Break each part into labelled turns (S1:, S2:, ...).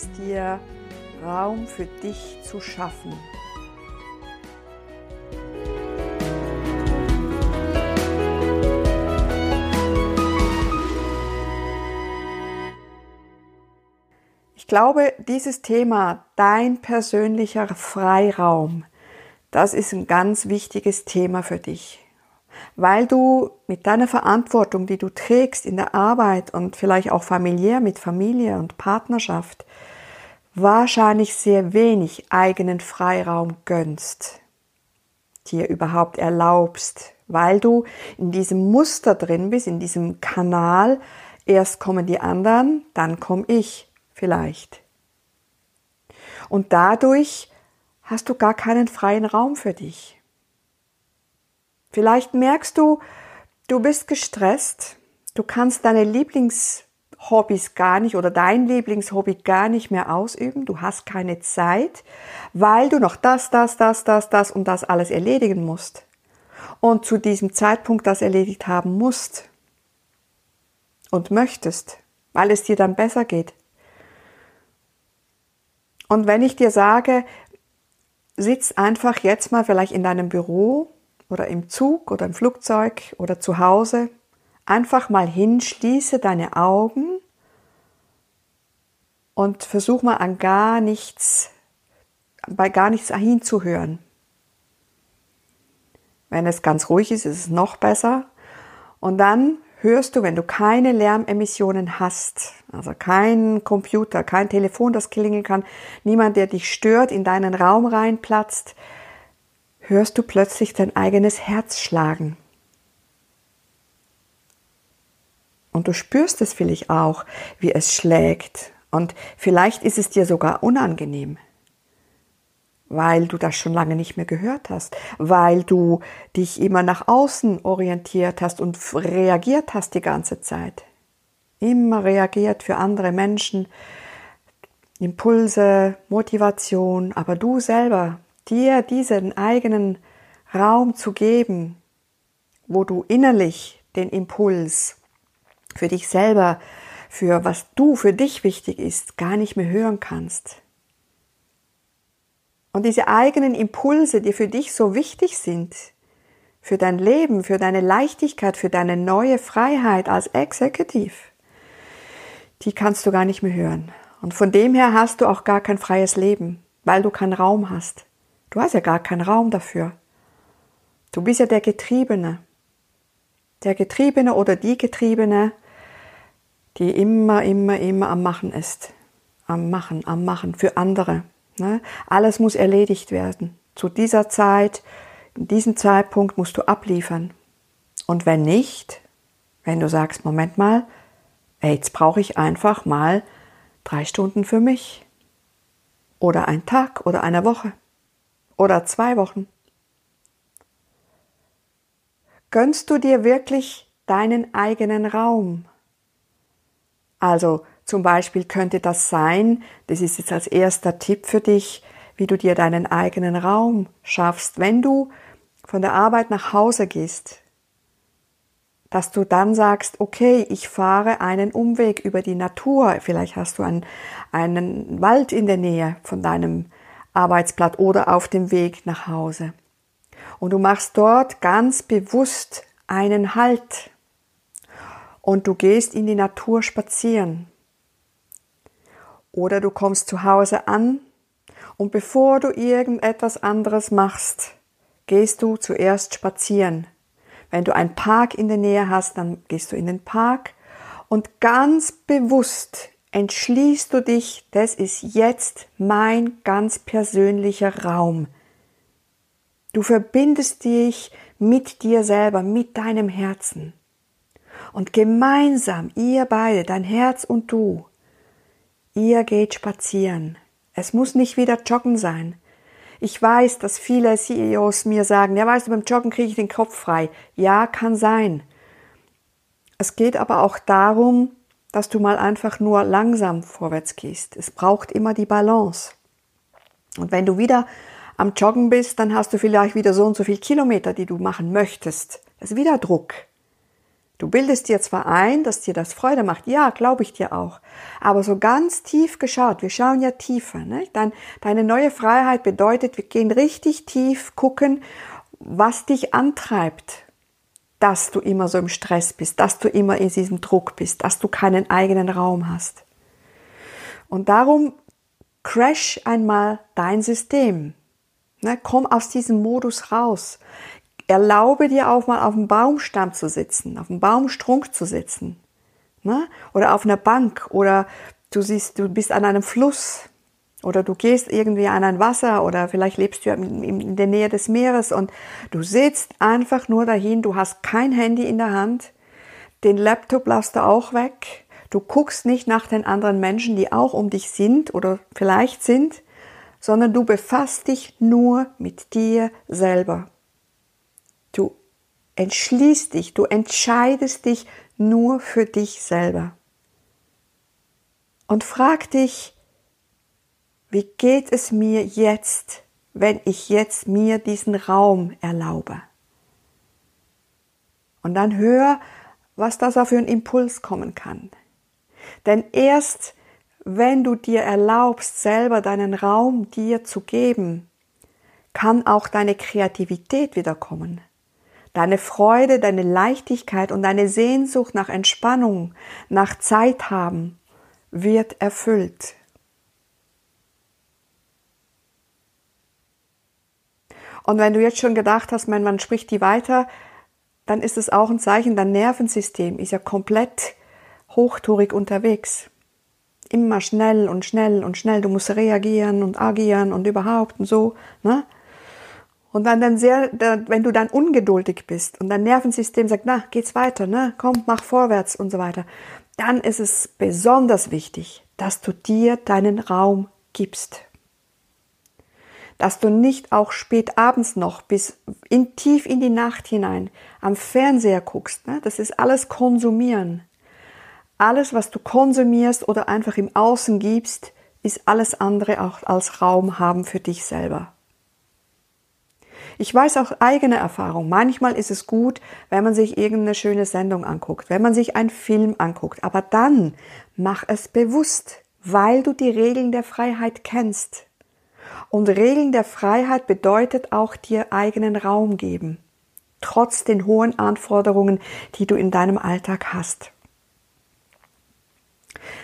S1: es dir, Raum für dich zu schaffen? Ich glaube, dieses Thema, dein persönlicher Freiraum, das ist ein ganz wichtiges Thema für dich weil du mit deiner Verantwortung, die du trägst in der Arbeit und vielleicht auch familiär mit Familie und Partnerschaft, wahrscheinlich sehr wenig eigenen Freiraum gönnst, dir überhaupt erlaubst, weil du in diesem Muster drin bist, in diesem Kanal, erst kommen die anderen, dann komme ich vielleicht. Und dadurch hast du gar keinen freien Raum für dich. Vielleicht merkst du, du bist gestresst, du kannst deine Lieblingshobbys gar nicht oder dein Lieblingshobby gar nicht mehr ausüben, du hast keine Zeit, weil du noch das, das, das, das, das und das alles erledigen musst. Und zu diesem Zeitpunkt das erledigt haben musst und möchtest, weil es dir dann besser geht. Und wenn ich dir sage, sitz einfach jetzt mal vielleicht in deinem Büro oder im Zug oder im Flugzeug oder zu Hause, einfach mal hin, schließe deine Augen und versuch mal an gar nichts, bei gar nichts hinzuhören. Wenn es ganz ruhig ist, ist es noch besser. Und dann hörst du, wenn du keine Lärmemissionen hast, also kein Computer, kein Telefon, das klingeln kann, niemand, der dich stört, in deinen Raum reinplatzt, hörst du plötzlich dein eigenes Herz schlagen. Und du spürst es vielleicht auch, wie es schlägt. Und vielleicht ist es dir sogar unangenehm, weil du das schon lange nicht mehr gehört hast, weil du dich immer nach außen orientiert hast und reagiert hast die ganze Zeit. Immer reagiert für andere Menschen, Impulse, Motivation, aber du selber dir diesen eigenen Raum zu geben, wo du innerlich den Impuls für dich selber, für was du für dich wichtig ist, gar nicht mehr hören kannst. Und diese eigenen Impulse, die für dich so wichtig sind, für dein Leben, für deine Leichtigkeit, für deine neue Freiheit als Exekutiv, die kannst du gar nicht mehr hören. Und von dem her hast du auch gar kein freies Leben, weil du keinen Raum hast. Du hast ja gar keinen Raum dafür. Du bist ja der Getriebene. Der Getriebene oder die Getriebene, die immer, immer, immer am Machen ist. Am Machen, am Machen für andere. Ne? Alles muss erledigt werden. Zu dieser Zeit, in diesem Zeitpunkt musst du abliefern. Und wenn nicht, wenn du sagst, Moment mal, jetzt brauche ich einfach mal drei Stunden für mich. Oder einen Tag oder eine Woche oder zwei Wochen? Gönnst du dir wirklich deinen eigenen Raum? Also zum Beispiel könnte das sein, das ist jetzt als erster Tipp für dich, wie du dir deinen eigenen Raum schaffst, wenn du von der Arbeit nach Hause gehst, dass du dann sagst, okay, ich fahre einen Umweg über die Natur, vielleicht hast du einen, einen Wald in der Nähe von deinem Arbeitsblatt oder auf dem Weg nach Hause. Und du machst dort ganz bewusst einen Halt. Und du gehst in die Natur spazieren. Oder du kommst zu Hause an und bevor du irgendetwas anderes machst, gehst du zuerst spazieren. Wenn du einen Park in der Nähe hast, dann gehst du in den Park und ganz bewusst entschließt du dich, das ist jetzt mein ganz persönlicher Raum. Du verbindest dich mit dir selber, mit deinem Herzen. Und gemeinsam, ihr beide, dein Herz und du, ihr geht spazieren. Es muss nicht wieder joggen sein. Ich weiß, dass viele CEOs mir sagen, ja weißt du, beim Joggen kriege ich den Kopf frei. Ja, kann sein. Es geht aber auch darum, dass du mal einfach nur langsam vorwärts gehst. Es braucht immer die Balance. Und wenn du wieder am Joggen bist, dann hast du vielleicht wieder so und so viele Kilometer, die du machen möchtest. Das ist wieder Druck. Du bildest dir zwar ein, dass dir das Freude macht, ja, glaube ich dir auch, aber so ganz tief geschaut, wir schauen ja tiefer. Ne? Dein, deine neue Freiheit bedeutet, wir gehen richtig tief gucken, was dich antreibt, dass du immer so im Stress bist, dass du immer in diesem Druck bist, dass du keinen eigenen Raum hast. Und darum crash einmal dein System. Ne? Komm aus diesem Modus raus. Erlaube dir auch mal auf dem Baumstamm zu sitzen, auf dem Baumstrunk zu sitzen. Ne? Oder auf einer Bank oder du siehst, du bist an einem Fluss oder du gehst irgendwie an ein Wasser oder vielleicht lebst du in der Nähe des Meeres und du sitzt einfach nur dahin, du hast kein Handy in der Hand, den Laptop lässt du auch weg, du guckst nicht nach den anderen Menschen, die auch um dich sind oder vielleicht sind, sondern du befasst dich nur mit dir selber. Du entschließt dich, du entscheidest dich nur für dich selber. Und frag dich, wie geht es mir jetzt, wenn ich jetzt mir diesen Raum erlaube? Und dann hör, was das auch für ein Impuls kommen kann. Denn erst wenn du dir erlaubst, selber deinen Raum dir zu geben, kann auch deine Kreativität wiederkommen. Deine Freude, deine Leichtigkeit und deine Sehnsucht nach Entspannung, nach Zeit haben, wird erfüllt. Und wenn du jetzt schon gedacht hast, mein, man spricht die weiter, dann ist es auch ein Zeichen, dein Nervensystem ist ja komplett hochtourig unterwegs. Immer schnell und schnell und schnell. Du musst reagieren und agieren und überhaupt und so. Ne? Und dann, dann sehr, wenn du dann ungeduldig bist und dein Nervensystem sagt, na, geht's weiter, ne, komm, mach vorwärts und so weiter, dann ist es besonders wichtig, dass du dir deinen Raum gibst. Dass du nicht auch spät abends noch bis in, tief in die Nacht hinein am Fernseher guckst. Ne? Das ist alles konsumieren. Alles, was du konsumierst oder einfach im Außen gibst, ist alles andere auch als Raum haben für dich selber. Ich weiß auch eigene Erfahrung. Manchmal ist es gut, wenn man sich irgendeine schöne Sendung anguckt, wenn man sich einen Film anguckt. Aber dann mach es bewusst, weil du die Regeln der Freiheit kennst. Und Regeln der Freiheit bedeutet auch dir eigenen Raum geben. Trotz den hohen Anforderungen, die du in deinem Alltag hast.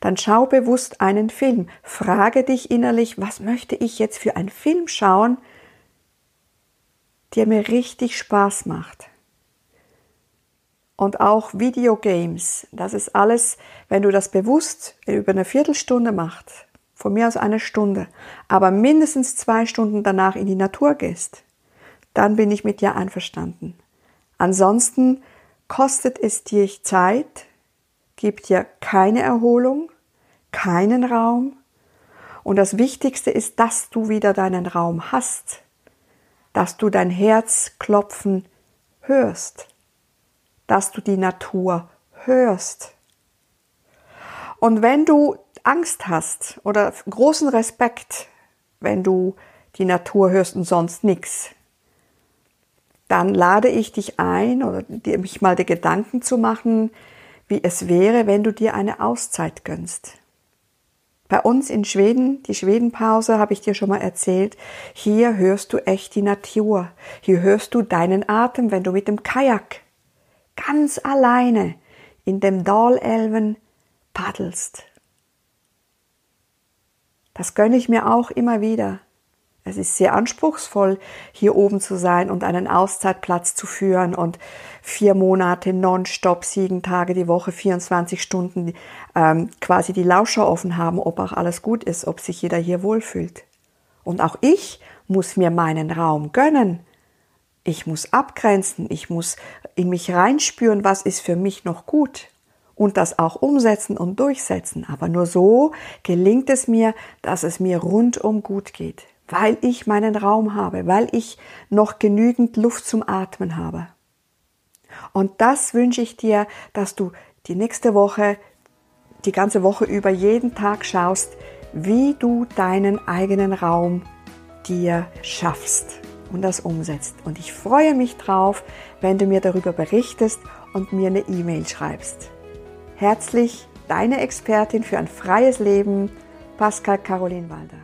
S1: Dann schau bewusst einen Film. Frage dich innerlich, was möchte ich jetzt für einen Film schauen, der mir richtig Spaß macht. Und auch Videogames, das ist alles, wenn du das bewusst über eine Viertelstunde machst, von mir aus eine Stunde, aber mindestens zwei Stunden danach in die Natur gehst, dann bin ich mit dir einverstanden. Ansonsten kostet es dir Zeit, gibt dir keine Erholung, keinen Raum. Und das Wichtigste ist, dass du wieder deinen Raum hast dass du dein Herz klopfen hörst, dass du die Natur hörst. Und wenn du Angst hast oder großen Respekt, wenn du die Natur hörst und sonst nichts, dann lade ich dich ein oder dir mich mal die Gedanken zu machen, wie es wäre, wenn du dir eine Auszeit gönnst. Bei uns in Schweden, die Schwedenpause habe ich dir schon mal erzählt, hier hörst du echt die Natur. Hier hörst du deinen Atem, wenn du mit dem Kajak ganz alleine in dem Dalelven paddelst. Das gönne ich mir auch immer wieder. Es ist sehr anspruchsvoll, hier oben zu sein und einen Auszeitplatz zu führen und vier Monate nonstop, sieben Tage die Woche, 24 Stunden ähm, quasi die Lauscher offen haben, ob auch alles gut ist, ob sich jeder hier wohlfühlt. Und auch ich muss mir meinen Raum gönnen. Ich muss abgrenzen, ich muss in mich reinspüren, was ist für mich noch gut und das auch umsetzen und durchsetzen. Aber nur so gelingt es mir, dass es mir rundum gut geht weil ich meinen Raum habe, weil ich noch genügend Luft zum Atmen habe. Und das wünsche ich dir, dass du die nächste Woche, die ganze Woche über jeden Tag schaust, wie du deinen eigenen Raum dir schaffst und das umsetzt. Und ich freue mich drauf, wenn du mir darüber berichtest, und mir eine E-Mail schreibst. Herzlich, deine Expertin für ein freies Leben, Pascal Caroline Walder.